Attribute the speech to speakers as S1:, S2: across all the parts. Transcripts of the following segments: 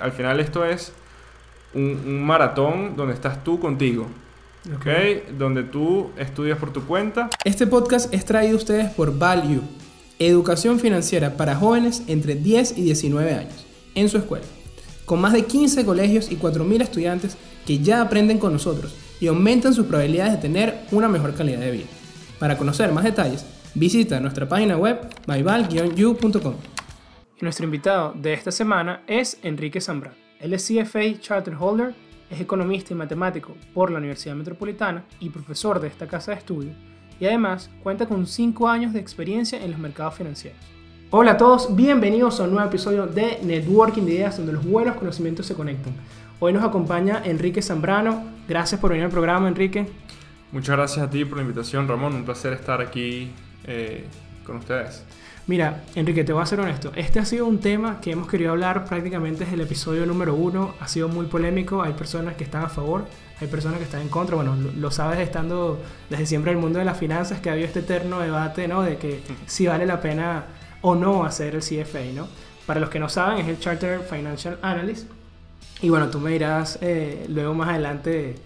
S1: al final esto es un, maratón donde estás tú contigo. ¿ok? Donde tú estudias por tu cuenta.
S2: Este podcast es traído a ustedes por Value, educación financiera para jóvenes entre 10 y 19 años, en su escuela, con más de 15 colegios y 4.000 estudiantes que ya aprenden con nosotros y aumentan sus probabilidades de tener una mejor calidad de vida. Para conocer más detalles, visita nuestra página web myval-u.com. Nuestro invitado de esta semana es Enrique Zambrano. Él es CFA Charter Holder, es economista y matemático por la Universidad Metropolitana y profesor de esta casa de estudio, y además cuenta con 5 años de experiencia en los mercados financieros. Hola a todos, bienvenidos a un nuevo episodio de Networking de Ideas donde los buenos conocimientos se conectan. Hoy nos acompaña Enrique Zambrano. Gracias por venir al programa, Enrique.
S1: Muchas gracias a ti por la invitación, Ramón. Un placer estar aquí eh, con ustedes.
S2: Mira, Enrique, te voy a ser honesto. Este ha sido un tema que hemos querido hablar prácticamente desde el episodio número uno. Ha sido muy polémico. Hay personas que están a favor, hay personas que están en contra. Bueno, lo, sabes estando desde siempre en el mundo de las finanzas que ha habido este eterno debate, ¿no? De que si vale la pena o no hacer el CFA, ¿no? Para los que no saben, es el Charter Financial Analyst y bueno, tú me dirás eh, luego más adelante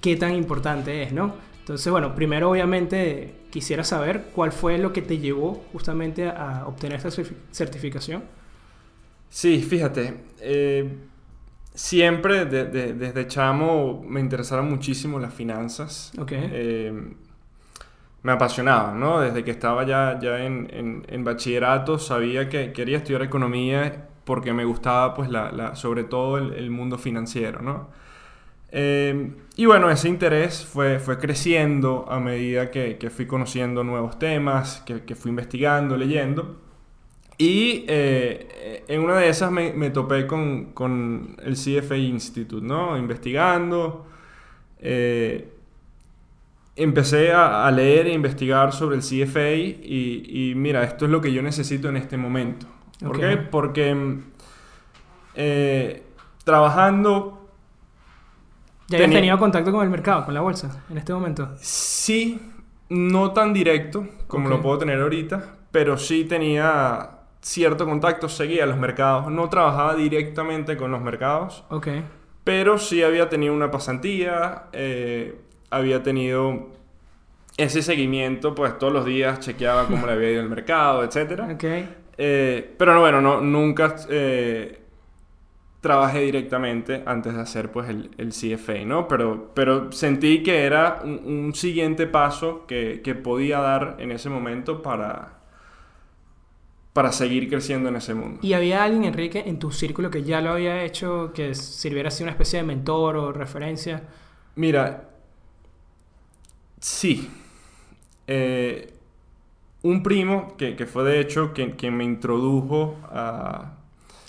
S2: qué tan importante es, ¿no? Entonces, bueno, primero obviamente quisiera saber cuál fue lo que te llevó justamente a obtener esta certificación.
S1: Sí, fíjate, eh, siempre desde chamo me interesaron muchísimo las finanzas.
S2: Okay.
S1: Eh, me apasionaban, ¿no? Desde que estaba ya, ya en, en, en, bachillerato sabía que quería estudiar economía porque me gustaba, pues, la, sobre todo el, mundo financiero, ¿no? Eh, y bueno, ese interés fue, fue creciendo a medida que, que fui conociendo nuevos temas, que, que fui investigando, leyendo. Y eh, en una de esas me, me topé con, con, el CFA Institute, ¿no? Investigando. Eh, empecé a, a, leer e investigar sobre el CFA y, y, mira, esto es lo que yo necesito en este momento. ¿Por qué? Porque eh, trabajando...
S2: ¿Ya habías tenido contacto con el mercado, con la bolsa, en este momento?
S1: Sí, no tan directo como lo puedo tener ahorita, pero sí tenía cierto contacto, seguía los mercados, no trabajaba directamente con los mercados,
S2: ok
S1: pero sí había tenido una pasantía, eh, había tenido ese seguimiento, pues todos los días chequeaba cómo le había ido el mercado, etc.
S2: Okay.
S1: Eh, pero no, bueno, no, nunca eh, trabajé directamente antes de hacer pues el, el CFA, ¿no? Pero, pero sentí que era un, siguiente paso que, que, podía dar en ese momento para, para seguir creciendo en ese mundo.
S2: ¿Y había alguien, Enrique, en tu círculo que ya lo había hecho, que sirviera así una especie de mentor o referencia?
S1: Mira, sí. Eh, un primo que, que, fue de hecho quien, quien me introdujo a,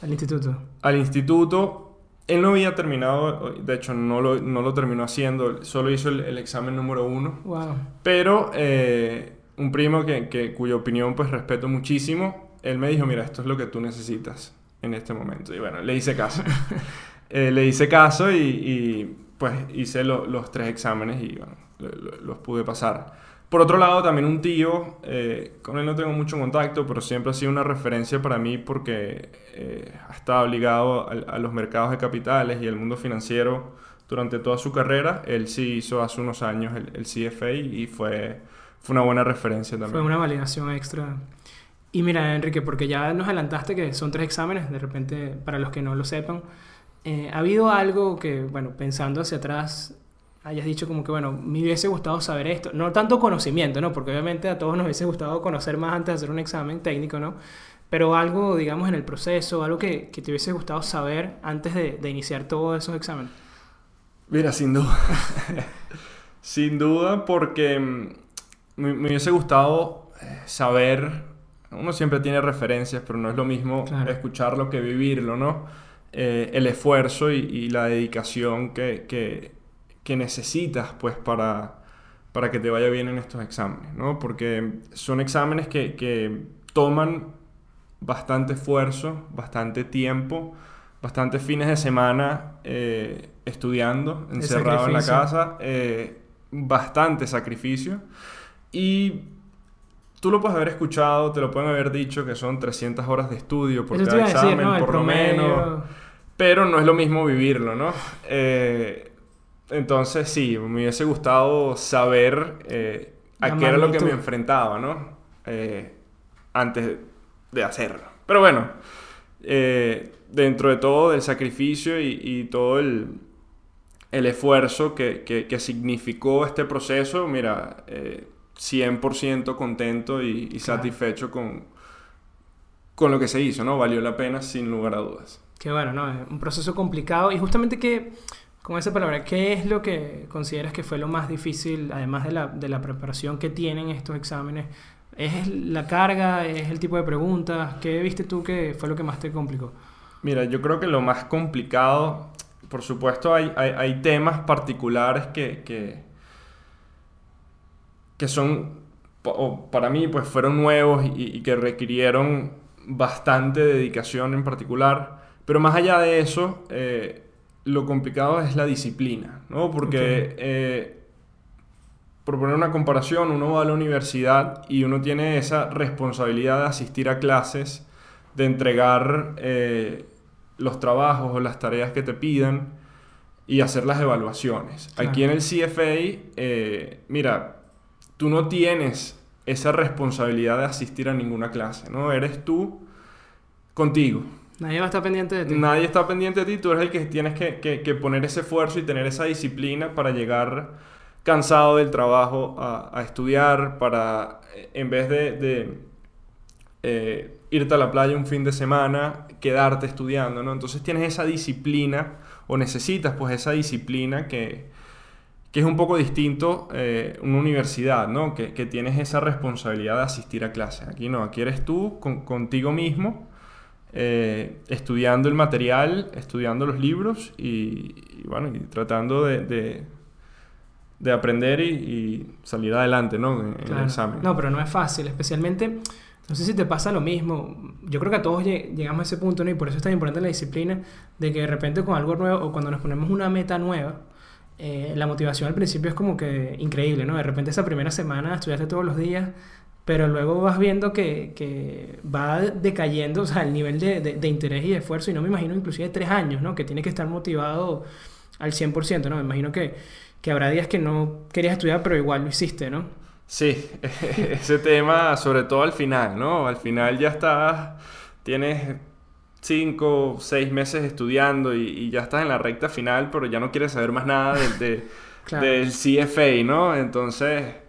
S2: al instituto.
S1: Al instituto. Él no había terminado, de hecho no lo, no lo terminó haciendo, solo hizo el, el examen número uno.
S2: Wow.
S1: Pero eh, un primo que, que, cuya opinión pues respeto muchísimo, él me dijo, mira, esto es lo que tú necesitas en este momento. Y bueno, le hice caso. eh, le hice caso y, y pues hice lo, los tres exámenes y bueno, los pude pasar. Por otro lado, también un tío, eh, con él no tengo mucho contacto, pero siempre ha sido una referencia para mí porque eh, ha estado ligado a, los mercados de capitales y el mundo financiero durante toda su carrera. Él sí hizo hace unos años el, el CFA y fue, fue una buena referencia también.
S2: Fue una validación extra. Y mira, Enrique, porque ya nos adelantaste que son tres exámenes, de repente, para los que no lo sepan, eh, ¿ha habido algo que, bueno, pensando hacia atrás, hayas dicho como que, bueno, me hubiese gustado saber esto. No tanto conocimiento, ¿no? Porque obviamente a todos nos hubiese gustado conocer más antes de hacer un examen técnico, ¿no? Pero algo, digamos, en el proceso, algo que, que te hubiese gustado saber antes de, de, iniciar todos esos exámenes.
S1: Mira, sin duda. sin duda, porque mm, me, me, hubiese gustado eh, saber. Uno siempre tiene referencias, pero no es lo mismo claro. escucharlo que vivirlo, ¿no? Eh, el esfuerzo y, y la dedicación que, que que necesitas pues para, para que te vaya bien en estos exámenes, ¿no? Porque son exámenes que, que toman bastante esfuerzo, bastante tiempo, bastantes fines de semana eh, estudiando, encerrado en la casa, eh, bastante sacrificio. Y tú lo puedes haber escuchado, te lo pueden haber dicho que son 300 horas de estudio por cada examen, ¿no? por lo menos. pero no es lo mismo vivirlo, ¿no? Eh, entonces sí, me hubiese gustado saber eh, a qué era lo que me enfrentaba, ¿no? Eh, antes de hacerlo. Pero bueno, dentro de todo el sacrificio y, todo el, el esfuerzo que, que, significó este proceso, mira, 100% contento y, satisfecho con, con lo que se hizo, ¿no? Valió la pena sin lugar a dudas.
S2: Qué bueno, ¿no? Es un proceso complicado y justamente que, con esa palabra, ¿qué es lo que consideras que fue lo más difícil, además de la, de la preparación que tienen estos exámenes? ¿Es la carga? ¿Es el tipo de preguntas? ¿Qué viste tú que fue lo que más te complicó?
S1: Mira, yo creo que lo más complicado, por supuesto, hay, hay, temas particulares que, que, que son, para mí, pues fueron nuevos y, y que requirieron bastante dedicación en particular. Pero más allá de eso, eh, lo complicado es la disciplina, ¿no? Porque, eh, por poner una comparación, uno va a la universidad y uno tiene esa responsabilidad de asistir a clases, de entregar eh, los trabajos o las tareas que te pidan y hacer las evaluaciones. Aquí en el CFA, mira, tú no tienes esa responsabilidad de asistir a ninguna clase, ¿no? Eres tú contigo.
S2: Nadie va a estar pendiente de ti.
S1: Nadie está pendiente de ti, tú eres el que tienes que, poner ese esfuerzo y tener esa disciplina para llegar cansado del trabajo a, estudiar, para eh, en vez de, eh, irte a la playa un fin de semana, quedarte estudiando, ¿no? Entonces tienes esa disciplina o necesitas pues esa disciplina que, es un poco distinto eh, una universidad, ¿no? Que, tienes esa responsabilidad de asistir a clases. Aquí no, aquí eres tú contigo mismo eh, estudiando el material, estudiando los libros y, bueno, y tratando de, de, aprender y, salir adelante, ¿no? En, el examen.
S2: No, pero no es fácil, especialmente, no sé si te pasa lo mismo, yo creo que a todos llegamos a ese punto, ¿no? Y por eso es tan importante la disciplina, de que de repente con algo nuevo o cuando nos ponemos una meta nueva, eh, la motivación al principio es como que increíble, ¿no? De repente esa primera semana estudiaste todos los días, pero luego vas viendo que, que va decayendo o sea, el nivel de, de, interés y de esfuerzo, y no me imagino inclusive tres años, ¿no? Que tiene que estar motivado al 100%, ¿no? Me imagino que, que habrá días que no querías estudiar, pero igual lo hiciste, ¿no?
S1: Sí, ese tema, sobre todo al final, ¿no? Al final ya estás, tienes cinco, seis meses estudiando y, y, ya estás en la recta final, pero ya no quieres saber más nada de, del CFA, ¿no? Entonces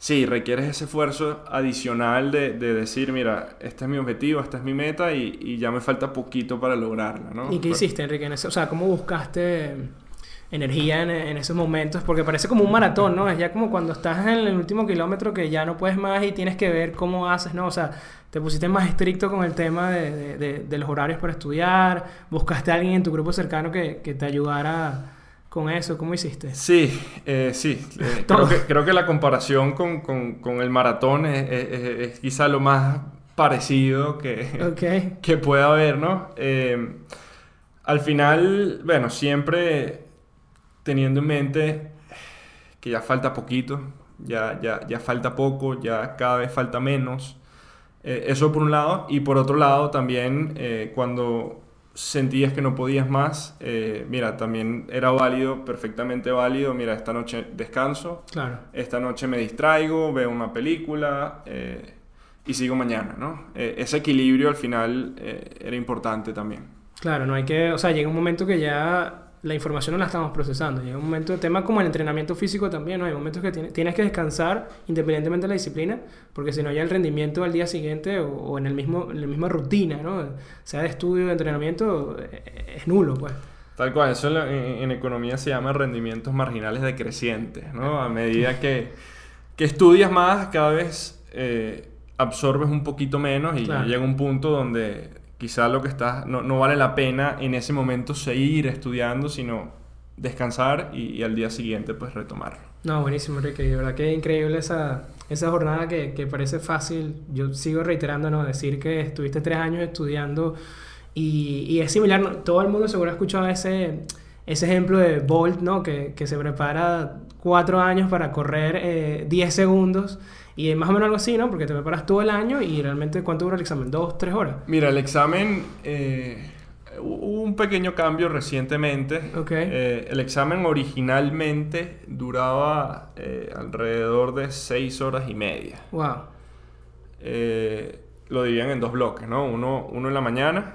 S1: sí, requieres ese esfuerzo adicional de, decir, mira, este es mi objetivo, esta es mi meta y, ya me falta poquito para lograrla, ¿no?
S2: ¿Y qué hiciste, Enrique? o sea, ¿cómo buscaste energía en, esos momentos? Porque parece como un maratón, ¿no? Es ya como cuando estás en el último kilómetro que ya no puedes más y tienes que ver cómo haces, ¿no? O sea, te pusiste más estricto con el tema de, los horarios para estudiar, buscaste a alguien en tu grupo cercano que, que te ayudara con eso? ¿Cómo hiciste?
S1: Sí, eh, sí. Eh, creo, que, creo, que, la comparación con, con, con el maratón es, es, quizá lo más parecido que, que pueda haber, ¿no? Eh, al final, bueno, siempre teniendo en mente que ya falta poquito, ya, ya, ya falta poco, ya cada vez falta menos. eso por un lado. Y por otro lado, también cuando sentías que no podías más, eh, mira, también era válido, perfectamente válido, mira, esta noche descanso,
S2: claro.
S1: esta noche me distraigo, veo una película eh, y sigo mañana, ¿no? Eh, ese equilibrio al final era importante también.
S2: Claro, no hay que, o sea, llega un momento que ya la información no la estamos procesando. Llega un momento, tema como el entrenamiento físico también, ¿no? Hay momentos que tienes que descansar independientemente de la disciplina, porque si no ya el rendimiento al día siguiente o, en, el mismo, en la misma rutina, ¿no? Sea de estudio, de entrenamiento, eh, es nulo, pues.
S1: Tal cual, eso en, economía se llama rendimientos marginales decrecientes, ¿no? A medida que, que estudias más, cada vez eh, absorbes un poquito menos y llega un punto donde quizá lo que está, no, vale la pena en ese momento seguir estudiando, sino descansar y, al día siguiente pues retomarlo.
S2: No, buenísimo, Enrique. De verdad que increíble esa, esa jornada que, que, parece fácil. Yo sigo reiterando, ¿no? Decir que estuviste tres años estudiando y, y, es similar. Todo el mundo seguro ha escuchado ese, ese ejemplo de Bolt, ¿no? Que, que se prepara cuatro años para correr 10 eh, segundos y es más o menos algo así, ¿no? Porque te preparas todo el año y realmente ¿cuánto dura el examen? ¿Dos, tres horas?
S1: Mira, el examen, eh, hubo un pequeño cambio recientemente.
S2: Ok.
S1: Eh, el examen originalmente duraba eh, alrededor de 6 horas y media.
S2: Wow.
S1: Eh, lo dividían en dos bloques, ¿no? Uno, uno en la mañana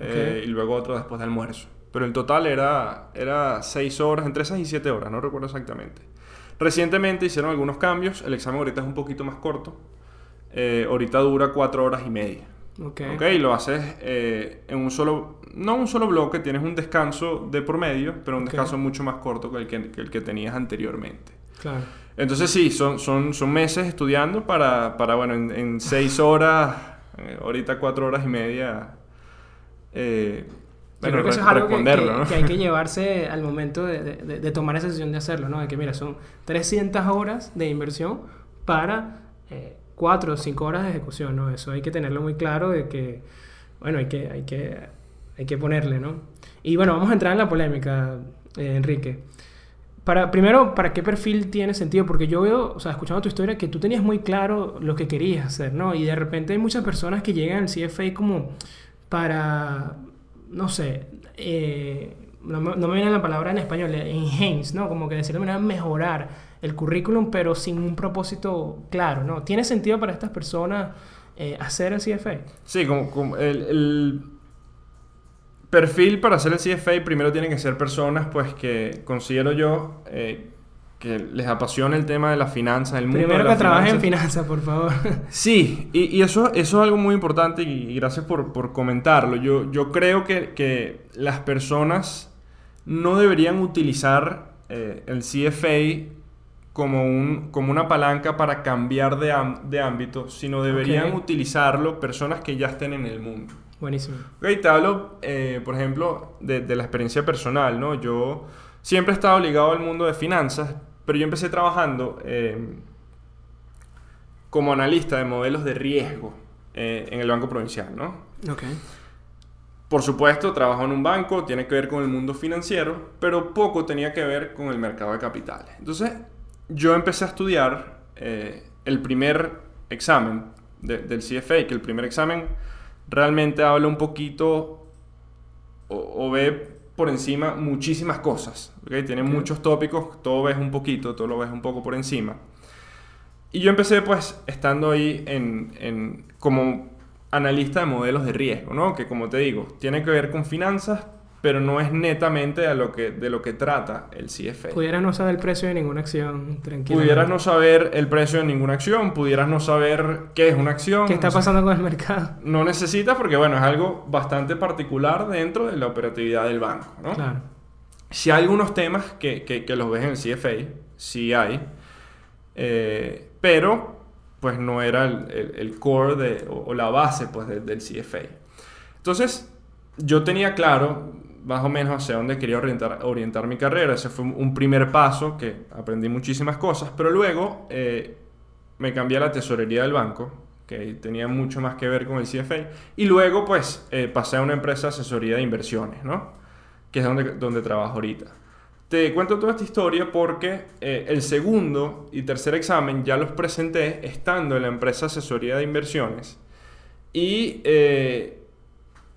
S1: eh,
S2: Ok.
S1: y luego otro después de almuerzo. Pero el total era, era 6 horas, entre 6 y 7 horas, no recuerdo exactamente. Recientemente hicieron algunos cambios, el examen ahorita es un poquito más corto. Eh, ahorita dura 4 horas y media.
S2: Ok.
S1: Ok, lo haces eh, en un solo, no un solo bloque, tienes un descanso de por medio, pero un descanso mucho más corto que el que, que el que tenías anteriormente.
S2: Claro.
S1: Entonces sí, son, son, son meses estudiando para, para bueno, en, en seis horas, eh, ahorita cuatro horas y media, eh, bueno,
S2: creo que eso es algo que, hay que llevarse al momento de, de- de- de tomar esa decisión de hacerlo, ¿no? De que, mira, son 300 horas de inversión para 4 o 5 horas de ejecución, ¿no? Eso hay que tenerlo muy claro de que, bueno, hay que, hay que, hay que ponerle, ¿no? Y bueno, vamos a entrar en la polémica, eh, Enrique. Para, primero, ¿para qué perfil tiene sentido? Porque yo veo, o sea, escuchando tu historia, que tú tenías muy claro lo que querías hacer, ¿no? Y de repente hay muchas personas que llegan al CFA como para, no sé, eh, no, me- viene la palabra en español, eh, enhance, ¿no? Como que de cierta manera mejorar el currículum, pero sin un propósito claro, ¿no? ¿Tiene sentido para estas personas eh, hacer el CFA?
S1: Sí, como, el perfil para hacer el CFA primero tienen que ser personas pues que considero yo eh, que les apasiona el tema de las finanzas, el mundo
S2: Primero
S1: de
S2: que
S1: las
S2: trabajes en
S1: finanzas.
S2: por favor.
S1: Sí, y, y eso, eso es algo muy importante y, gracias por, por comentarlo. Yo, yo creo que, que las personas no deberían utilizar eh, el CFA como, un, como una palanca para cambiar de, de ámbito, sino deberían
S2: Ok.
S1: utilizarlo personas que ya estén en el mundo.
S2: Buenísimo.
S1: Ok, te hablo, eh, por ejemplo, de, de la experiencia personal, ¿no? Yo siempre he estado ligado al mundo de finanzas, pero yo empecé trabajando eh, como analista de modelos de riesgo eh, en el Banco Provincial, ¿no?
S2: Ok.
S1: Por supuesto, trabajo en un banco, tiene que ver con el mundo financiero, pero poco tenía que ver con el mercado de capitales. Entonces, yo empecé a estudiar eh, el primer examen de- del CFA, que el primer examen realmente habla un poquito o, o ve por encima muchísimas cosas. ¿ok? Tiene muchos tópicos, todo ves un poquito, todo lo ves un poco por encima. Y yo empecé pues estando ahí en, en- como analista de modelos de riesgo, ¿no? Que como te digo, tiene que ver con finanzas, pero no es netamente a lo que, de lo que trata el CFA.
S2: Pudieras no saber el precio de ninguna acción, tranquilo.
S1: Pudieras no saber el precio de ninguna acción, pudieras no saber qué es una acción.
S2: ¿Qué está pasando con el mercado?
S1: No necesitas porque, bueno, es algo bastante particular dentro de la operatividad del banco, ¿no?
S2: Claro.
S1: Si hay algunos temas que, que, que los ves en el CFA, sí hay, eh, pero pues no era el, el- el core de, o, o la base pues, de- del CFA. Entonces, yo tenía claro más o menos hacia dónde quería orientar, orientar mi carrera. Ese fue un- primer paso que aprendí muchísimas cosas, pero luego eh, me cambié a la tesorería del banco, que tenía mucho más que ver con el CFA, y luego pues eh, pasé a una empresa de asesoría de inversiones, ¿no? Que es donde, donde trabajo ahorita. Te cuento toda esta historia porque eh, el segundo y tercer examen ya los presenté estando en la empresa asesoría de inversiones y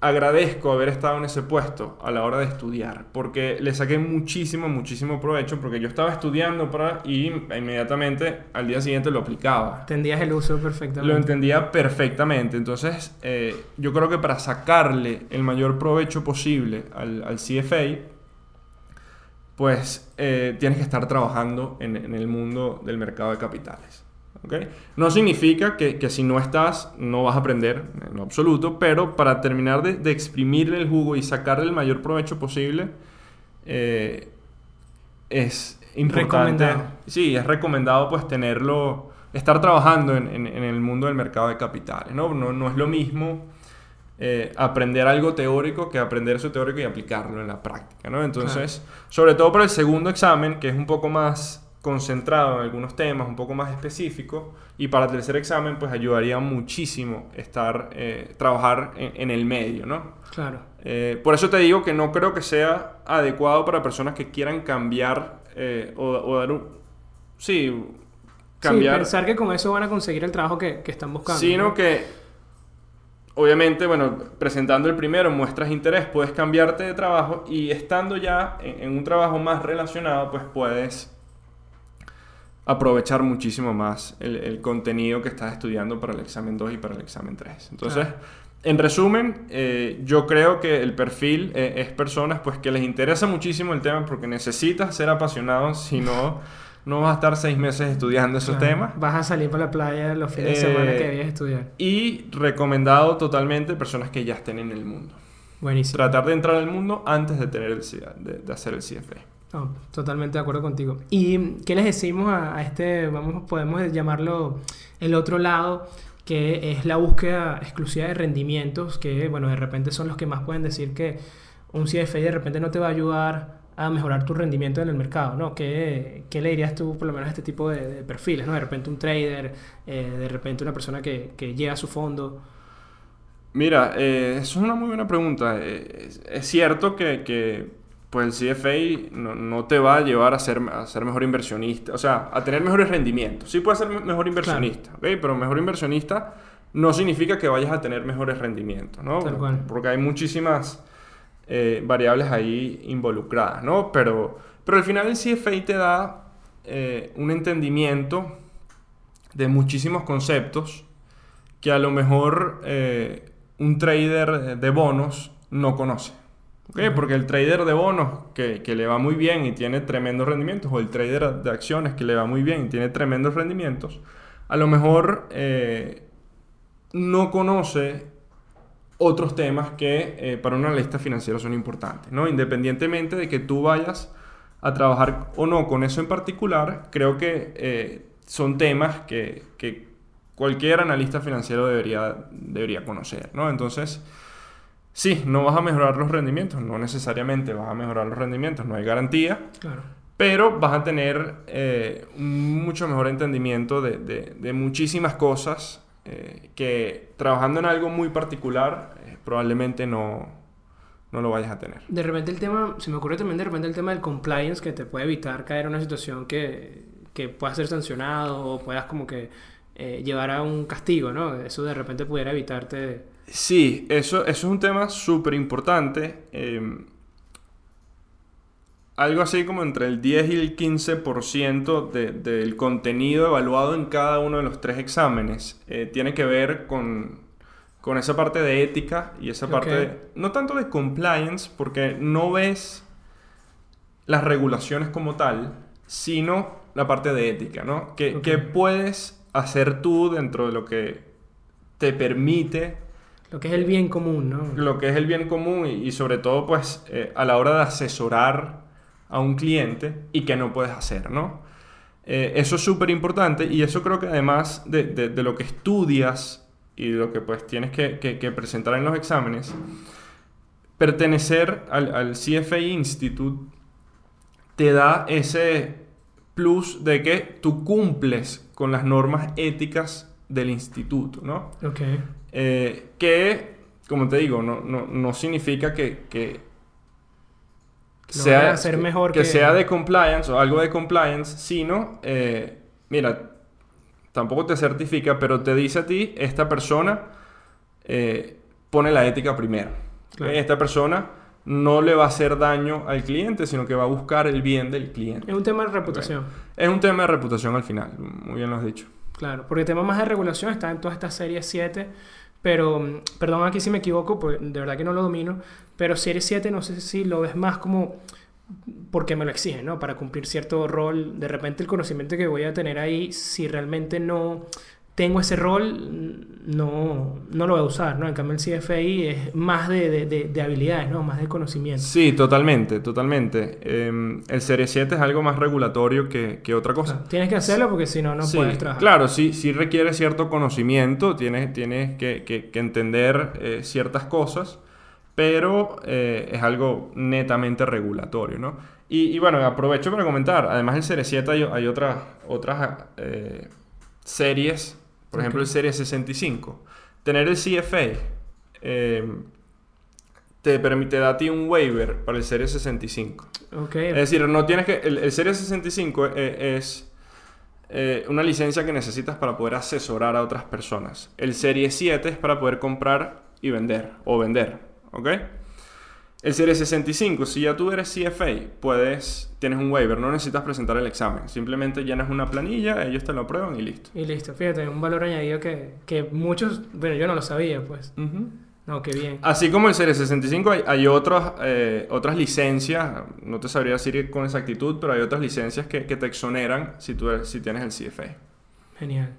S1: agradezco haber estado en ese puesto a la hora de estudiar porque le saqué muchísimo, muchísimo provecho porque yo estaba estudiando para y inmediatamente al día siguiente lo aplicaba.
S2: Entendías el uso perfectamente.
S1: Lo entendía perfectamente. Entonces, eh, yo creo que para sacarle el mayor provecho posible al, al CFA, pues eh, tienes que estar trabajando en, en el mundo del mercado de capitales. ¿Ok? No significa que, que si no estás, no vas a aprender, en absoluto, pero para terminar de, de exprimirle el jugo y sacarle el mayor provecho posible, eh, es importante.
S2: Recomendado.
S1: Sí, es recomendado pues tenerlo, estar trabajando en, en- en el mundo del mercado de capitales. No, no, no es lo mismo eh, aprender algo teórico que aprender eso teórico y aplicarlo en la práctica. ¿no? Entonces, sobre todo para el segundo examen, que es un poco más concentrado en algunos temas, un poco más específico, y para el tercer examen, pues ayudaría muchísimo estar, eh, trabajar en, en el medio, ¿no?
S2: Claro.
S1: Eh, por eso te digo que no creo que sea adecuado para personas que quieran cambiar eh, o, o dar un... Sí,
S2: Sí,
S1: cambiar...
S2: pensar que con eso van a conseguir el trabajo que, que están buscando.
S1: sino
S2: ¿no?
S1: que obviamente, bueno, presentando el primero muestras interés, puedes cambiarte de trabajo y estando ya en, en un trabajo más relacionado, pues puedes aprovechar muchísimo más el, el, contenido que estás estudiando para el examen 2 y para el examen 3. Entonces, en resumen, eh, yo creo que el perfil eh, es personas pues que les interesa muchísimo el tema porque necesitas ser apasionado, si no, no vas a estar seis meses estudiando esos
S2: Claro.
S1: temas.
S2: Vas a salir para la playa los fines
S1: Eh,
S2: de semana que debías estudiar.
S1: Y recomendado totalmente personas que ya estén en el mundo.
S2: Buenísimo.
S1: Tratar de entrar al mundo antes de, tener el, de, de hacer el CFA.
S2: Totalmente de acuerdo contigo. ¿Y qué les decimos a, a este, vamos, podemos llamarlo el otro lado, que es la búsqueda exclusiva de rendimientos, que bueno, de repente son los que más pueden decir que un CFA de repente no te va a ayudar a mejorar tu rendimiento en el mercado, ¿no? ¿Qué, qué le dirías tú por lo menos a este tipo de, perfiles, ¿no? De repente un trader, eh, de repente una persona que, que lleva su fondo.
S1: Mira, eh, eso es una muy buena pregunta. Eh, es, cierto que, pues el CFA no, no te va a llevar a ser, a ser mejor inversionista, o sea, a tener mejores rendimientos. Sí puedes ser me- mejor inversionista, ¿ok? Pero mejor inversionista no significa que vayas a tener mejores rendimientos, ¿no?
S2: Tal cual.
S1: Porque hay muchísimas eh, variables ahí involucradas, ¿no? Pero, pero al final el CFA te da eh, un entendimiento de muchísimos conceptos que a lo mejor eh, un trader de bonos no conoce. ¿Ok?
S2: Ujú.
S1: Porque el trader de bonos que, que le va muy bien y tiene tremendos rendimientos, o el trader de acciones que le va muy bien y tiene tremendos rendimientos, a lo mejor eh, no conoce otros temas que eh, para un analista financiero son importantes, ¿no? Independientemente de que tú vayas a trabajar o no con eso en particular, creo que eh, son temas que, que cualquier analista financiero debería, debería conocer, ¿no? Entonces, sí, no vas a mejorar los rendimientos, no necesariamente vas a mejorar los rendimientos, no hay garantía,
S2: Claro.
S1: pero vas a tener eh, un mucho mejor entendimiento de, de- de muchísimas cosas eh, que trabajando en algo muy particular eh, probablemente no, no lo vayas a tener.
S2: De repente el tema, se me ocurre también de repente el tema del compliance que te puede evitar caer en una situación que, que puedas ser sancionado o puedas como que eh, llevar a un castigo, ¿no? Eso de repente pudiera evitarte...
S1: Sí, eso, eso es un tema súper importante. eh, algo así como entre el 10 y el 15% de- del contenido evaluado en cada uno de los tres exámenes eh, tiene que ver con, con esa parte de ética y esa parte, de- no tanto de compliance, porque no ves las regulaciones como tal, sino la parte de ética, ¿no? ¿Qué, qué puedes hacer tú dentro de lo que te permite
S2: Lo que es el bien común, ¿no?
S1: lo que es el bien común y, y sobre todo pues eh, a la hora de asesorar a un cliente y que no puedes hacer, ¿no? Eh, eso es súper importante y eso creo que además de, de- de lo que estudias y de lo que pues tienes que, que- que presentar en los exámenes, pertenecer al, al CFA Institute te da ese plus de que tú cumples con las normas éticas del instituto, ¿no?
S2: Ok.
S1: Eh, que, como te digo, no, no, no significa que, que
S2: Que lo vaya a hacer mejor
S1: que,
S2: que-
S1: sea de compliance o algo de compliance, sino, eh, mira, tampoco te certifica, pero te dice a ti, esta persona eh, pone la ética primero.
S2: Claro.
S1: Esta persona no le va a hacer daño al cliente, sino que va a buscar el bien del cliente.
S2: Es un tema de reputación.
S1: Es un tema de reputación al final, muy bien lo has dicho.
S2: Claro, porque el tema más de regulación está en todas estas series 7, pero, mm, perdón aquí si me equivoco, porque de verdad que no lo domino, pero serie 7 no sé si lo ves más como porque me lo exigen, ¿no? Para cumplir cierto rol, de repente el conocimiento que voy a tener ahí, si realmente no tengo ese rol, no, no lo voy a usar, ¿no? En cambio el CFI es más de, de, de- de habilidades, ¿no? Más de conocimiento.
S1: Sí, totalmente, totalmente. Eh, el Serie 7 es algo más regulatorio que, que otra cosa.
S2: Claro, Tienes que hacerlo porque si no, no
S1: Sí,
S2: puedes trabajar.
S1: Claro, sí, sí requiere cierto conocimiento, tienes, tienes que, que- que entender eh, ciertas cosas, pero eh, es algo netamente regulatorio, ¿no? Y, y bueno, aprovecho para comentar, además del Serie 7 hay, hay otras, otras eh, series, por ejemplo el Serie 65. Tener el CFA eh, te permite, da a ti un waiver para el Serie 65.
S2: Ok,
S1: Es decir, no tienes que. El, el Serie 65 e- es. eh, una licencia que necesitas para poder asesorar a otras personas. El Serie 7 es para poder comprar y vender, o vender, ¿ok? El Serie 65, si ya tú eres CFA, puedes, tienes un waiver, no necesitas presentar el examen. Simplemente llenas una planilla, ellos te lo aprueban y listo.
S2: Y listo, fíjate, un valor añadido que, que muchos, bueno, yo no lo sabía, pues. No, qué bien.
S1: Así como el Serie 65 hay, hay otras, eh, otras licencias, no te sabría decir con exactitud, pero hay otras licencias que, que te exoneran si, tú eres- si tienes el CFA.
S2: Genial.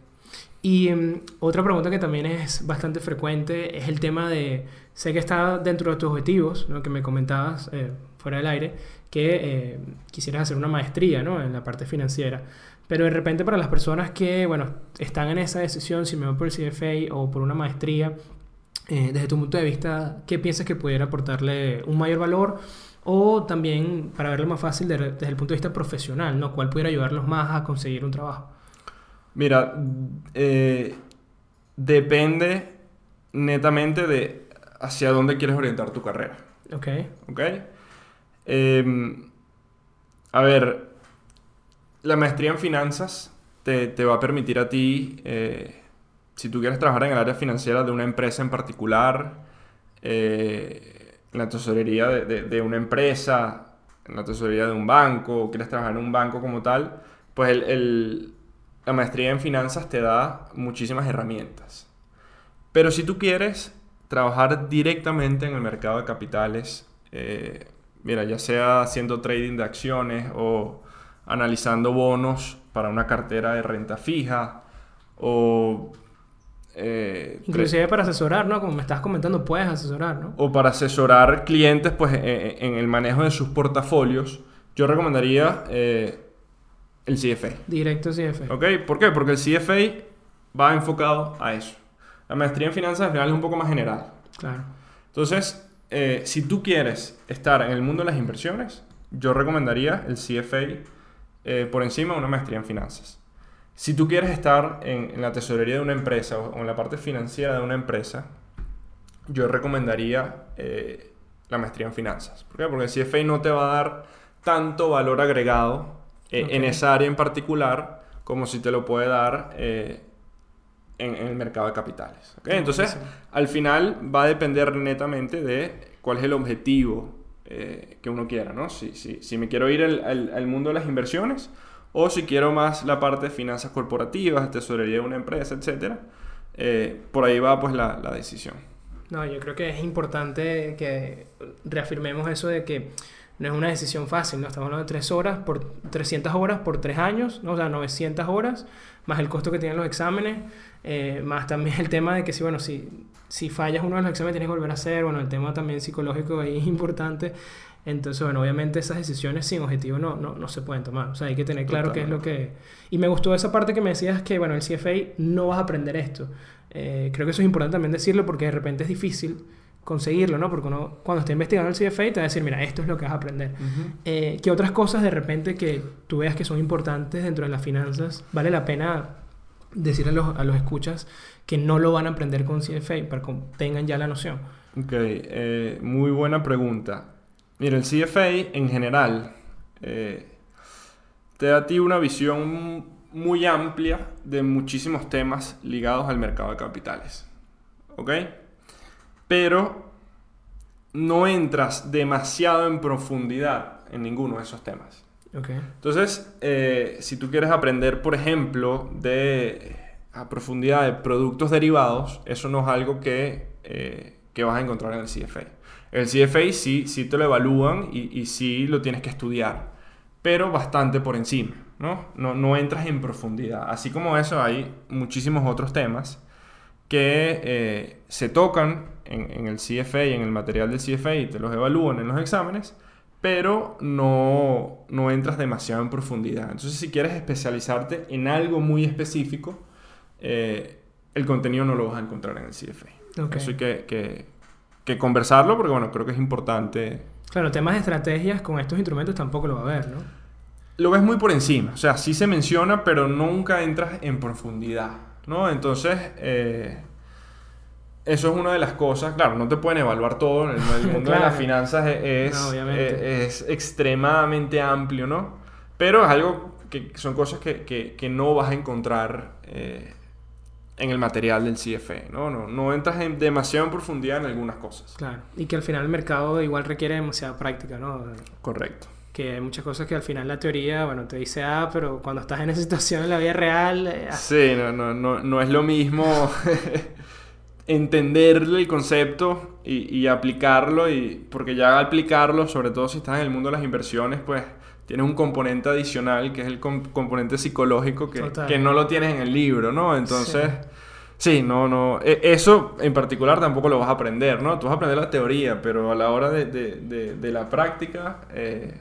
S2: Y mm, otra pregunta que también es bastante frecuente es el tema de, sé que está dentro de tus objetivos, ¿no? que me comentabas eh, fuera del aire, que eh, quisieras hacer una maestría ¿no? en la parte financiera. Pero de repente para las personas que, bueno, están en esa decisión, si me voy por el CFA o por una maestría, eh, desde tu punto de vista, ¿qué piensas que pudiera aportarle un mayor valor? O también, para verlo más fácil, de- desde el punto de vista profesional, ¿no? ¿Cuál pudiera ayudarlos más a conseguir un trabajo?
S1: Mira, eh, depende netamente de hacia dónde quieres orientar tu carrera.
S2: Ok.
S1: ¿Ok? Em, a ver, la maestría en finanzas te, te va a permitir a ti, eh, si tú quieres trabajar en el área financiera de una empresa en particular, eh, en la tesorería de, de- de una empresa, en la tesorería de un banco, o quieres trabajar en un banco como tal, pues el- el- la maestría en finanzas te da muchísimas herramientas. Pero si tú quieres trabajar directamente en el mercado de capitales, eh, mira, ya sea haciendo trading de acciones o analizando bonos para una cartera de renta fija o, eh,
S2: Inclusive para asesorar, ¿no? Como me estás comentando, puedes asesorar, ¿no?
S1: o para asesorar clientes pues, eh, en el manejo de sus portafolios, yo recomendaría eh, el CFA.
S2: Directo CFA.
S1: ¿Ok? ¿Por qué? Porque el CFA va enfocado a eso. La maestría en finanzas al final es un poco más general.
S2: Claro.
S1: Entonces, eh, si tú quieres estar en el mundo de las inversiones, yo recomendaría el CFA eh, por encima de una maestría en finanzas. Si tú quieres estar en, en la tesorería de una empresa o en la parte financiera de una empresa, yo recomendaría eh, la maestría en finanzas. ¿Por qué? Porque el CFA no te va a dar tanto valor agregado eh, en esa área en particular como si te lo puede dar en, en el mercado de capitales. ¿ok? Entonces,
S2: Buenísimo.
S1: al final va a depender netamente de cuál es el objetivo eh, que uno quiera, ¿no? Si, si, si me quiero ir al, al- al mundo de las inversiones o si quiero más la parte de finanzas corporativas, tesorería de una empresa, etc. por ahí va pues la, la decisión.
S2: No, yo creo que es importante que reafirmemos eso de que no es una decisión fácil, ¿no? Estamos hablando de 3 horas por 300 horas por 3 años, ¿no? O sea, 900 horas, más el costo que tienen los exámenes, eh, más también el tema de que si, bueno, si, si fallas uno de los exámenes tienes que volver a hacer, bueno, el tema también psicológico ahí es importante. Entonces, bueno, obviamente esas decisiones sin objetivo no, no, no se pueden tomar. O sea, hay que tener claro qué es lo que... Y me gustó esa parte que me decías que, bueno, el CFA no vas a aprender esto. Eh, creo que eso es importante también decirlo porque de repente es difícil conseguirlo, ¿no? Porque uno cuando está investigando el CFA te va a decir, mira, esto es lo que vas a aprender. Eh, ¿Qué otras cosas de repente que tú veas que son importantes dentro de las finanzas vale la pena decir a los, a los escuchas que no lo van a aprender con CFA para que tengan ya la noción?
S1: Ok, eh, muy buena pregunta. Mira, el CFA en general eh, te da a ti una visión muy amplia de muchísimos temas ligados al mercado de capitales. ¿Ok? Pero no entras demasiado en profundidad en ninguno de esos temas.
S2: Ok.
S1: Entonces, eh, si tú quieres aprender, por ejemplo, de a profundidad de productos derivados, eso no es algo que, eh, que vas a encontrar en el CFA. El CFA sí, sí te lo evalúan y, y sí lo tienes que estudiar, pero bastante por encima, ¿no? No, no entras en profundidad. Así como eso, hay muchísimos otros temas que eh, se tocan en, en el CFA y en el material del CFA y te los evalúan en los exámenes, pero no, no entras demasiado en profundidad. Entonces, si quieres especializarte en algo muy específico, eh, el contenido no lo vas a encontrar en el CFA.
S2: Ok.
S1: Eso hay que, que- que conversarlo porque, bueno, creo que es importante.
S2: Claro, temas de estrategias con estos instrumentos tampoco lo va a ver, ¿no?
S1: Lo ves muy por encima, o sea, sí se menciona, pero nunca entras en profundidad, ¿no? Entonces, eh, eso es una de las cosas, claro, no te pueden evaluar todo, el, el mundo de las finanzas es,
S2: No, obviamente.
S1: es- es extremadamente amplio, ¿no? Pero es algo que son cosas que, que, que no vas a encontrar eh, en el material del CFA, ¿no? ¿no? No entras en demasiado en profundidad en algunas cosas.
S2: Claro, y que al final el mercado igual requiere demasiada práctica, ¿no?
S1: Correcto.
S2: Que hay muchas cosas que al final la teoría, bueno, te dice, ah, pero cuando estás en esa situación en la vida real... eh, ah,
S1: Sí, no, no, no, no es lo mismo entender el concepto y, y aplicarlo, y, porque ya aplicarlo, sobre todo si estás en el mundo de las inversiones, pues tienes un componente adicional que es el com- componente psicológico que, que no lo tienes en el libro, ¿no? Entonces, sí, no, no, e- eso en particular tampoco lo vas a aprender, ¿no? Tú vas a aprender la teoría, pero a la hora de, de- de- de la práctica, eh,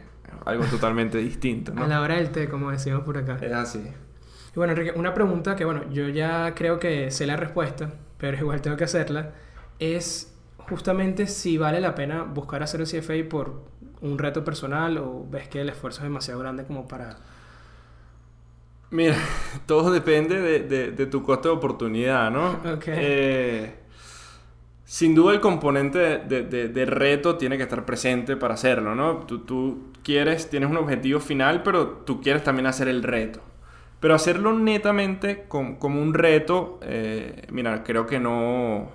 S1: algo totalmente distinto, ¿no?
S2: A la hora del té, como decimos por acá.
S1: Es así.
S2: Y bueno, Enrique, una pregunta que, bueno, yo ya creo que sé la respuesta, pero igual tengo que hacerla, es justamente si vale la pena buscar hacer el CFA por un reto personal o ves que el esfuerzo es demasiado grande como para...
S1: Mira, todo depende de, de- de tu coste de oportunidad, ¿no?
S2: Ok.
S1: Eh, sin duda el componente de- de reto tiene que estar presente para hacerlo, ¿no? Tú, tú quieres, tienes un objetivo final, pero tú quieres también hacer el reto. Pero hacerlo netamente com- como un reto, eh, mira, creo que no...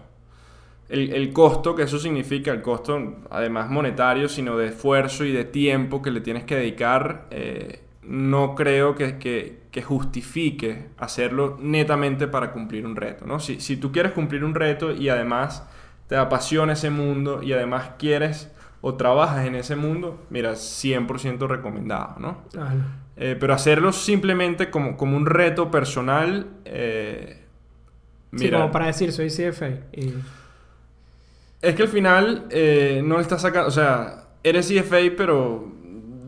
S1: El, el costo que eso significa, el costo además monetario, sino de esfuerzo y de tiempo que le tienes que dedicar, eh, no creo que, que- que justifique hacerlo netamente para cumplir un reto, ¿no? Si, si tú quieres cumplir un reto y además te apasiona ese mundo y además quieres o trabajas en ese mundo, mira, 100% recomendado, ¿no?
S2: No.
S1: Eh, pero hacerlo simplemente como, como un reto personal, eh,
S2: Sí,
S1: mira,
S2: como para decir, soy CFA. Y...
S1: es que al final eh, no le estás sacando, o sea, eres CFA, pero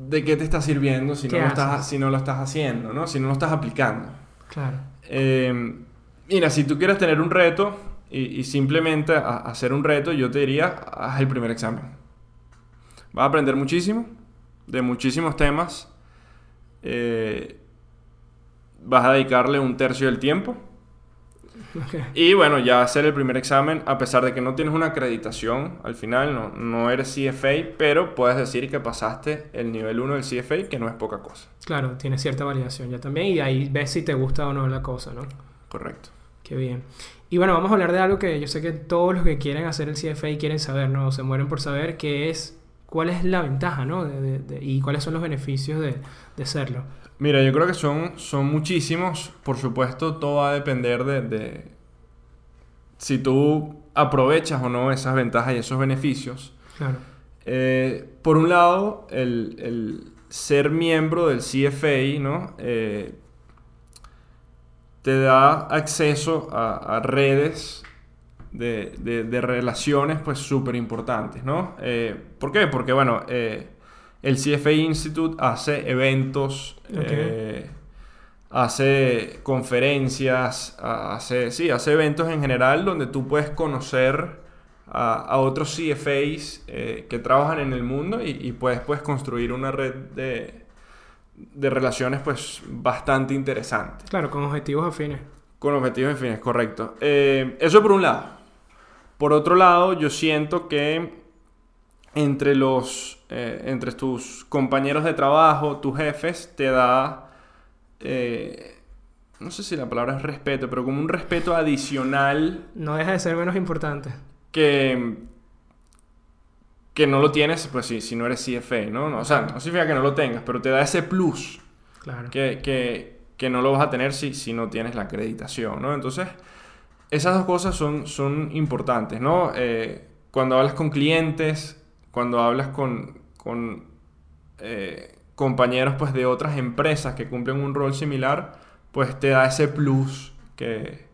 S1: ¿de qué te está sirviendo si no,
S2: ¿Qué
S1: lo estás, si no lo estás haciendo, ¿no? Si no lo estás aplicando.
S2: Claro.
S1: Eh, mira, si tú quieres tener un reto y, y simplemente a- hacer un reto, yo te diría, haz el primer examen. Vas a aprender muchísimo, de muchísimos temas. Eh, vas a dedicarle un tercio del tiempo. Y bueno, ya hacer el primer examen, a pesar de que no tienes una acreditación, al final no, no eres CFA, pero puedes decir que pasaste el nivel 1 del CFA, que no es poca cosa.
S2: Claro, tiene cierta validación ya también y ahí ves si te gusta o no la cosa, ¿no?
S1: Correcto.
S2: Qué bien. Y bueno, vamos a hablar de algo que yo sé que todos los que quieren hacer el CFA quieren saber, ¿no? Se mueren por saber, que es cuál es la ventaja, ¿no? De- de- de- y cuáles son los beneficios de, serlo.
S1: Mira, yo creo que son, son muchísimos. Por supuesto, todo va a depender de, de si tú aprovechas o no esas ventajas y esos beneficios.
S2: Claro.
S1: Eh, por un lado, el, el ser miembro del CFA, ¿no? Eh, te da acceso a, a redes de, de- de relaciones, pues, súper importantes, ¿no? Eh, ¿Por qué? Porque, bueno, eh, el CFA Institute hace eventos, eh, hace conferencias, hace, sí, hace eventos en general donde tú puedes conocer a, a otros CFAs que trabajan en el mundo y, y puedes, puedes construir una red de, de relaciones pues bastante interesante.
S2: Claro, con objetivos afines.
S1: Con objetivos y fines, correcto. Eh, eso por un lado. Por otro lado, yo siento que entre los eh, entre tus compañeros de trabajo, tus jefes, te da eh, no sé si la palabra es respeto, pero como un respeto adicional
S2: No deja de ser menos importante.
S1: que que no lo tienes, pues si, si no eres CFA, ¿no? No, O sea, no significa que no lo tengas, pero te da ese plus
S2: Claro.
S1: que, que- que no lo vas a tener si, si no tienes la acreditación, ¿no? Entonces, esas dos cosas son, son importantes, ¿no? Eh, cuando hablas con clientes, cuando hablas con, con, eh, compañeros pues, de otras empresas que cumplen un rol similar, pues te da ese plus que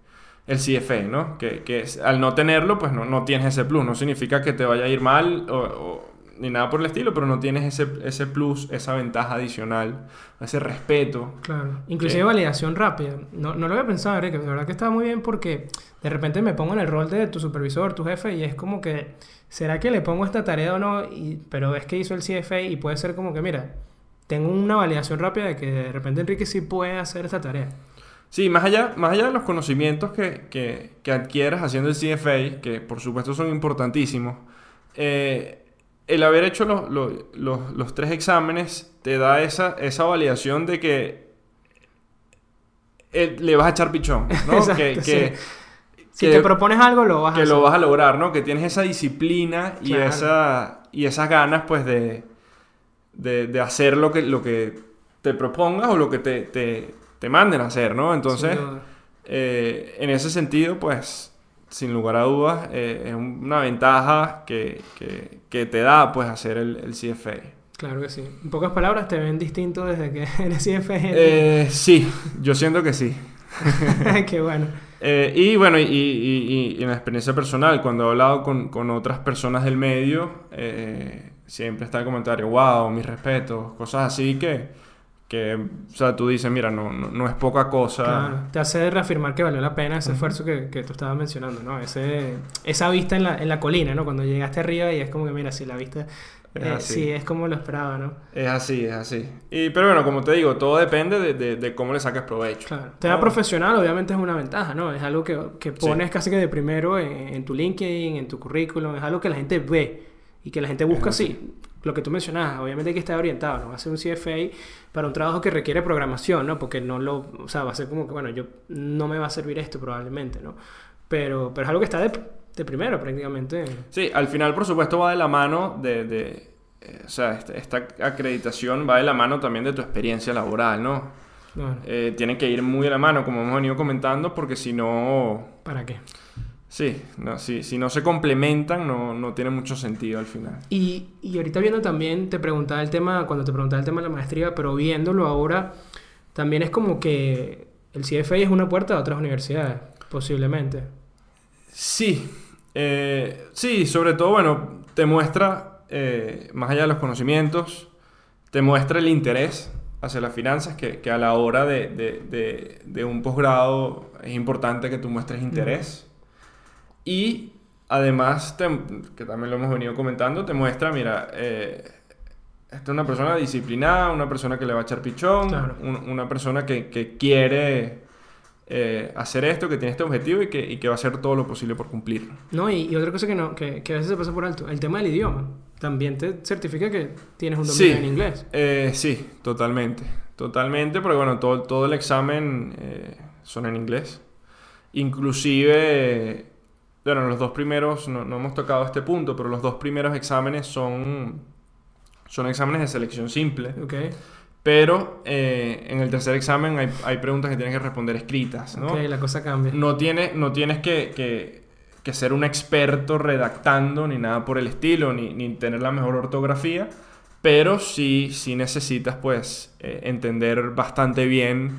S1: el CFA, ¿no? Que, que al no tenerlo, pues no, no tienes ese plus. No significa que te vaya a ir mal o, o- ni nada por el estilo, pero no tienes ese, ese plus, esa ventaja adicional, ese respeto.
S2: Claro. Inclusive
S1: Eh.
S2: validación rápida. No, no lo había pensado, Enrique. De verdad que estaba muy bien porque de repente me pongo en el rol de tu supervisor, tu jefe, y es como que, ¿será que le pongo esta tarea o no? Y, pero es que hizo el CFA y puede ser como que, mira, tengo una validación rápida de que de repente Enrique sí puede hacer esta tarea.
S1: Sí, más allá, más allá de los conocimientos que, que, que adquieres haciendo el CFA, que por supuesto son importantísimos, eh, el haber hecho los, los- los- los tres exámenes te da esa, esa validación de que eh, le vas a echar pichón, ¿no?
S2: Exacto,
S1: que,
S2: sí. Si
S1: que-
S2: te propones algo, lo vas a
S1: que
S2: hacer.
S1: lo vas a lograr, ¿no? Que tienes esa disciplina y, esa, y esas ganas, pues, de, de, de hacer lo que, lo que te propongas o lo que te, te, te manden a hacer, ¿no? Entonces, eh, en ese sentido, pues, sin lugar a dudas, eh, es una ventaja que, que, que te da, pues, hacer el, el CFA.
S2: Claro que sí. En pocas palabras, te ven distinto desde que eres CFA.
S1: Eh, sí, yo siento que sí.
S2: Qué bueno.
S1: Eh, y bueno, y, y- y- y en la experiencia personal, cuando he hablado con, con otras personas del medio, eh, siempre está el comentario, wow, mis respetos, cosas así que, que o sea, tú dices, mira, no, no, no es poca cosa.
S2: Claro, te hace reafirmar que valió la pena ese esfuerzo que, que tú estabas mencionando, ¿no? Ese, esa vista en la, en la colina, ¿no? Cuando llegaste arriba y es como que, mira, si la vista...
S1: Es
S2: eh,
S1: así.
S2: sí, es como lo esperaba, ¿no?
S1: Es así, es así. Y, pero bueno, como te digo, todo depende de, de- de cómo le saques provecho.
S2: Claro. Tema
S1: ¿no?
S2: profesional obviamente es una ventaja, ¿no? Es algo que, que pones casi que de primero en, en tu LinkedIn, en tu currículum, es algo que la gente ve y que la gente busca
S1: así.
S2: Lo que tú mencionabas, obviamente hay que estar orientado, ¿no? Va a ser un CFA para un trabajo que requiere programación, ¿no? Porque no lo, o sea, va a ser como que, bueno, yo no me va a servir esto probablemente, ¿no? Pero, pero es algo que está de, de primero prácticamente.
S1: Sí, al final, por supuesto, va de la mano de... de, eh, o sea, esta, esta acreditación va de la mano también de tu experiencia laboral, ¿no?
S2: Bueno,
S1: Eh, tienen que ir muy de la mano, como hemos venido comentando, porque si no...
S2: ¿para qué?
S1: Sí, no, si, si no se complementan, no, no tiene mucho sentido al final.
S2: Y, y ahorita viendo también, te preguntaba el tema, cuando te preguntaba el tema de la maestría, pero viéndolo ahora, también es como que el CFA es una puerta a otras universidades, posiblemente.
S1: Sí, eh, sí, sobre todo, bueno, te muestra, eh, más allá de los conocimientos, te muestra el interés hacia las finanzas, que, que a la hora de, de- de- de un posgrado es importante que tú muestres interés. Y además, te- que también lo hemos venido comentando, te muestra, mira, eh, esta es una persona disciplinada, una persona que le va a echar pichón,
S2: Claro.
S1: un- una persona que, que quiere eh, hacer esto, que tiene este objetivo y que, y que va a hacer todo lo posible por cumplirlo.
S2: ¿No? Y, y otra cosa que, no, que, que a veces se pasa por alto, el tema del idioma. También te certifica que tienes un dominio
S1: Sí.
S2: en inglés.
S1: Eh, sí, totalmente. Totalmente, porque bueno, todo, todo el examen eh, son en inglés. Inclusive, bueno, los dos primeros, no, no hemos tocado este punto, pero los dos primeros exámenes son, son exámenes de selección simple.
S2: ¿Ok?
S1: Pero eh, en el tercer examen hay, hay preguntas que tienes que responder escritas, ¿no?
S2: Ok, la cosa cambia.
S1: No, tiene, no tienes que, que- que ser un experto redactando ni nada por el estilo, ni, ni tener la mejor ortografía, pero sí, sí necesitas pues eh, entender bastante bien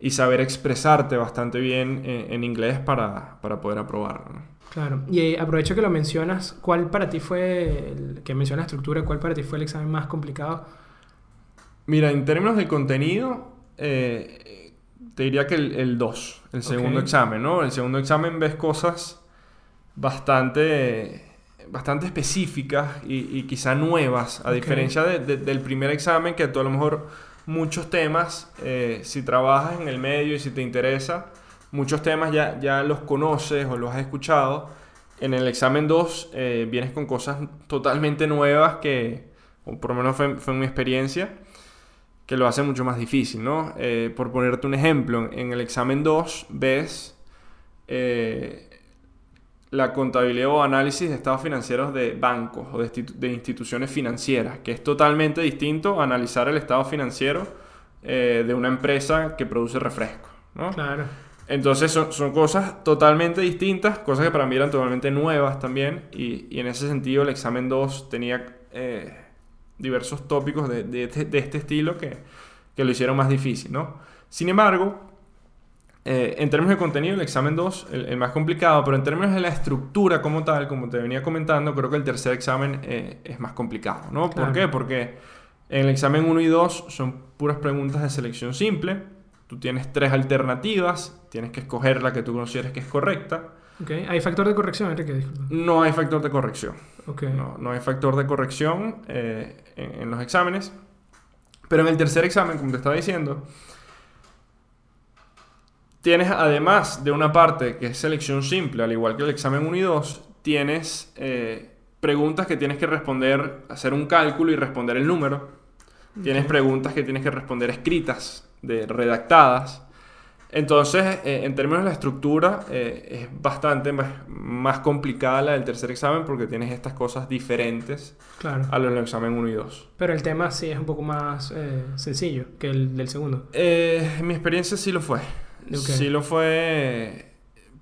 S1: y saber expresarte bastante bien en, en inglés para, para poder aprobarlo. ¿no?
S2: Claro. Y eh, aprovecho que lo mencionas. ¿Cuál para ti fue, el, que menciona estructura, cuál para ti fue el examen más complicado?
S1: Mira, en términos del contenido, eh, te diría que el 2, el, segundo examen, ¿no? El segundo examen ves cosas bastante, bastante específicas y, y quizá nuevas, a diferencia de- de- del primer examen, que tú a lo mejor muchos temas, eh, si trabajas en el medio y si te interesa, muchos temas ya, ya los conoces o los has escuchado. En el examen 2 eh, vienes con cosas totalmente nuevas que, o por lo menos fue, fue mi experiencia, que lo hace mucho más difícil, ¿no? Eh, por ponerte un ejemplo, en el examen 2 ves eh, la contabilidad o análisis de estados financieros de bancos o de, institu- de instituciones financieras, que es totalmente distinto a analizar el estado financiero eh, de una empresa que produce refrescos, ¿no?
S2: Claro.
S1: Entonces son, son cosas totalmente distintas, cosas que para mí eran totalmente nuevas también, y, y en ese sentido el examen 2 tenía eh, diversos tópicos de, de este- de este estilo que, que lo hicieron más difícil, ¿no? Sin embargo, eh, en términos de contenido, el examen 2, el, el más complicado, pero en términos de la estructura como tal, como te venía comentando, creo que el tercer examen eh, es más complicado, ¿no?
S2: Claro.
S1: ¿Por qué? Porque en el examen 1 y 2 son puras preguntas de selección simple, tú tienes tres alternativas, tienes que escoger la que tú consideres que es correcta,
S2: Ok. ¿Hay factor de corrección, Enrique? Disculpa.
S1: no hay factor de corrección.
S2: Ok.
S1: No, no hay factor de corrección eh, en, en los exámenes. Pero en el tercer examen, como te estaba diciendo, tienes además de una parte que es selección simple, al igual que el examen 1 y 2, tienes eh, preguntas que tienes que responder, hacer un cálculo y responder el número. Tienes preguntas que tienes que responder escritas, de, redactadas. Entonces, eh, en términos de la estructura, eh, es bastante más, complicada la del tercer examen porque tienes estas cosas diferentes
S2: claro.
S1: a los del examen 1 y 2.
S2: Pero el tema sí es un poco más eh, sencillo que el del segundo.
S1: en mi experiencia sí lo fue. Sí lo fue.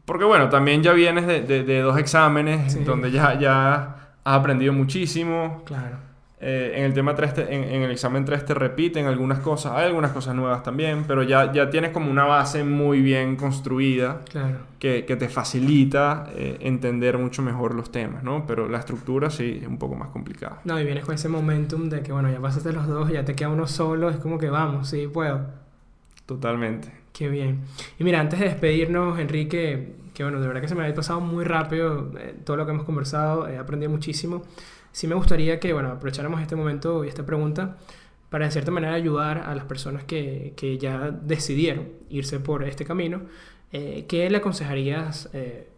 S1: Porque bueno, también ya vienes de, dos exámenes donde ya, ya has aprendido muchísimo.
S2: Claro.
S1: Eh, en el tema 3, en, el examen 3 te repiten algunas cosas, hay algunas cosas nuevas también, pero ya, ya tienes como una base muy bien construida que, que, te facilita eh, entender mucho mejor los temas, ¿no? Pero la estructura sí es un poco más complicada.
S2: No, y vienes con ese momentum de que, bueno, ya pasaste los dos, ya te queda uno solo, es como que vamos, sí, puedo.
S1: Totalmente.
S2: Qué bien. Y mira, antes de despedirnos, Enrique, que bueno, de verdad que se me ha pasado muy rápido eh, todo lo que hemos conversado, he aprendido muchísimo sí me gustaría que, bueno, aprovecháramos este momento y esta pregunta para de cierta manera ayudar a las personas que, que ya decidieron irse por este camino. Eh, ¿Qué le aconsejarías eh,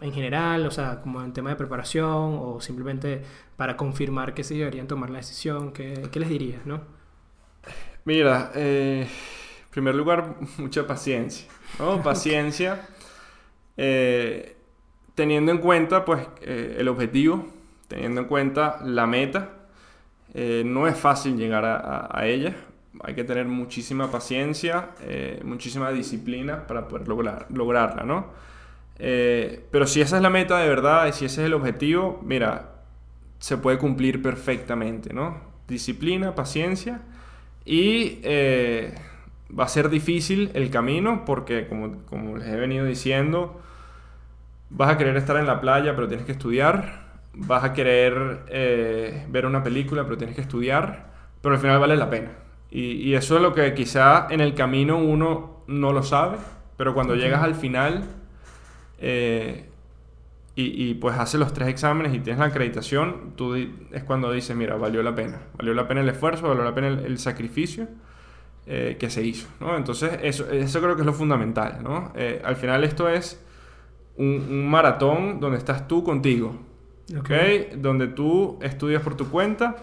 S2: en general, o sea, como en tema de preparación o simplemente para confirmar que sí deberían tomar la decisión? ¿Qué, qué les dirías, no?
S1: Mira, eh, primer lugar, mucha paciencia, ¿no? Paciencia, teniendo en cuenta, pues, el objetivo teniendo en cuenta la meta. Eh, no es fácil llegar a, ella. Hay que tener muchísima paciencia, eh, muchísima disciplina para poder lograr, lograrla, ¿no? Eh, pero si esa es la meta de verdad y si ese es el objetivo, mira, se puede cumplir perfectamente, ¿no? Disciplina, paciencia y va a ser difícil el camino porque, como, como les he venido diciendo, vas a querer estar en la playa, pero tienes que estudiar vas a querer eh, ver una película, pero tienes que estudiar, pero al final vale la pena. Y, eso es lo que quizá en el camino uno no lo sabe, pero cuando llegas al final eh, y, pues haces los tres exámenes y tienes la acreditación, tú es cuando dices, mira, valió la pena, valió la pena el esfuerzo, valió la pena el, sacrificio. Eh, que se hizo, ¿no? Entonces, eso, eso creo que es lo fundamental, ¿no? al final esto es un maratón donde estás tú contigo, Okay. Donde tú estudias por tu cuenta,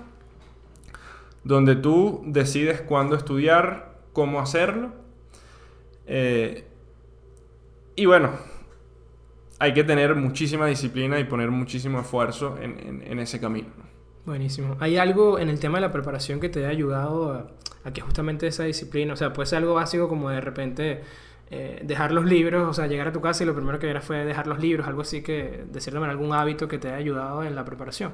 S1: donde tú decides cuándo estudiar, cómo hacerlo. Eh, y bueno, hay que tener muchísima disciplina y poner muchísimo esfuerzo en, ese camino.
S2: Buenísimo. ¿Hay algo en el tema de la preparación que te haya ayudado a, a que justamente esa disciplina, o sea, puede ser algo básico como de repente eh, dejar los libros, o sea, llegar a tu casa y lo primero que era fue dejar los libros, algo así que, de cierta manera, algún hábito que te haya ayudado en la preparación.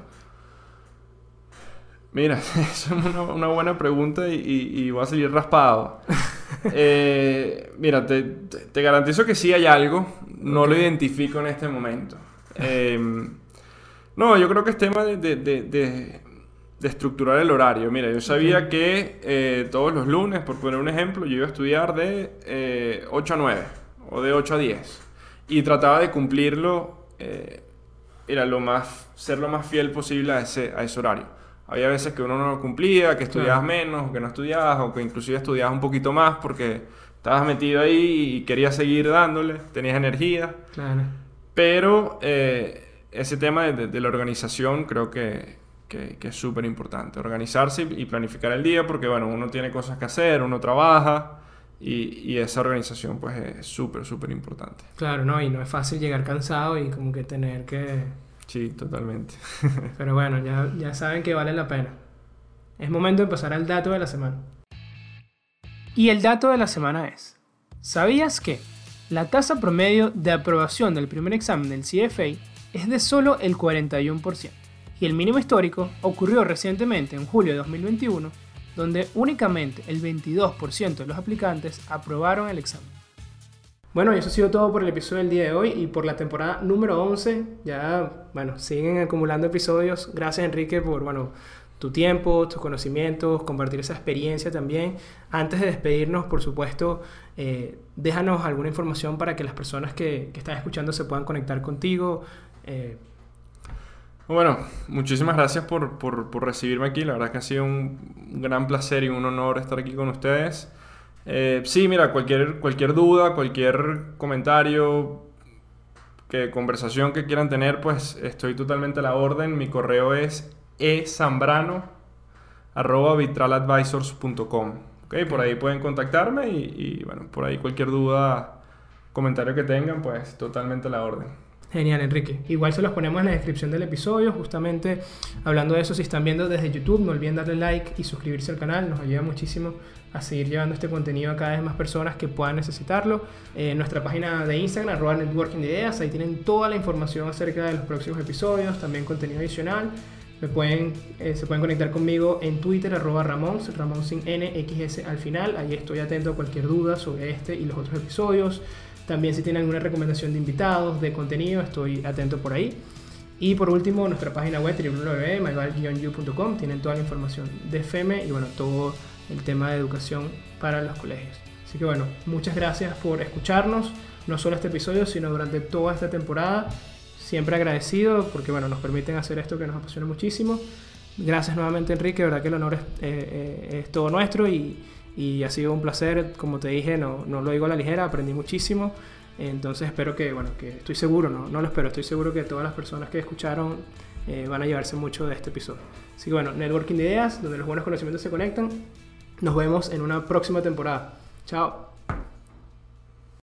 S1: Mira, es una, buena pregunta y, y, voy a salir raspado. Eh, mira, te, te, garantizo que sí hay algo, no lo identifico en este momento. Em, no, yo creo que es tema de, de de estructurar el horario. Mira, yo sabía que eh, todos los lunes, por poner un ejemplo, yo iba a estudiar de 8 eh, a 9 o de 8 a 10 y trataba de cumplirlo, eh, era lo más, ser lo más fiel posible a ese, a ese horario. Había veces que uno no lo cumplía, que estudiabas menos, o que no estudiabas, o que inclusive estudiabas un poquito más porque estabas metido ahí y querías seguir dándole, tenías energía.
S2: Claro.
S1: Pero ese tema de la organización creo que, que, es súper importante. Organizarse y planificar el día porque, bueno, uno tiene cosas que hacer, uno trabaja y, y esa organización pues es súper, súper importante.
S2: Claro, no, y no es fácil llegar cansado y como que tener que...
S1: Sí, totalmente.
S2: Pero bueno, ya, ya saben que vale la pena. Es momento de pasar al dato de la semana. Y el dato de la semana es, ¿sabías que la tasa promedio de aprobación del primer examen del CFA es de solo el 41%? y el mínimo histórico ocurrió recientemente en julio de 2021, donde únicamente el 22% de los aplicantes aprobaron el examen. Bueno, y eso ha sido todo por el episodio del día de hoy y por la temporada número 11. Ya, bueno, siguen acumulando episodios. Gracias Enrique por, bueno, tu tiempo, tus conocimientos, compartir esa experiencia también. Antes de despedirnos, por supuesto, eh, déjanos alguna información para que las personas que, que están escuchando se puedan conectar contigo. Eh,
S1: bueno, muchísimas gracias por, por, recibirme aquí. La verdad que ha sido un gran placer y un honor estar aquí con ustedes. Eh, sí, mira, cualquier, cualquier duda, cualquier comentario, que conversación que quieran tener, pues estoy totalmente a la orden. Mi correo es esambrano.vitraladvisors.com. Okay, por ahí pueden contactarme y, y, bueno, por ahí cualquier duda, comentario que tengan, pues totalmente a la orden.
S2: Genial, Enrique. Igual se los ponemos en la descripción del episodio, justamente hablando de eso, si están viendo desde YouTube, no olviden darle like y suscribirse al canal, nos ayuda muchísimo a seguir llevando este contenido a cada vez más personas que puedan necesitarlo. Eh, nuestra página de Instagram, arroba networking de ideas, ahí tienen toda la información acerca de los próximos episodios, también contenido adicional. Eh, se pueden conectar conmigo en Twitter, arroba Ramón, Ramón sin al final. Ahí estoy atento a cualquier duda sobre este y los otros episodios. También si tienen alguna recomendación de invitados, de contenido, estoy atento por ahí. Y por último, nuestra página web www.myval-u.com tienen toda la información de FEME y bueno, todo el tema de educación para los colegios. Así que bueno, muchas gracias por escucharnos, no solo este episodio, sino durante toda esta temporada. Siempre agradecido porque bueno, nos permiten hacer esto que nos apasiona muchísimo. Gracias nuevamente Enrique, verdad que el honor es, eh, eh, es todo nuestro y, y, ha sido un placer, como te dije, no, no, lo digo a la ligera, aprendí muchísimo. Entonces espero que, bueno, que estoy seguro, no, no lo espero, estoy seguro que todas las personas que escucharon eh, van a llevarse mucho de este episodio. Así que bueno, networking de ideas, donde los buenos conocimientos se conectan. Nos vemos en una próxima temporada. Chao.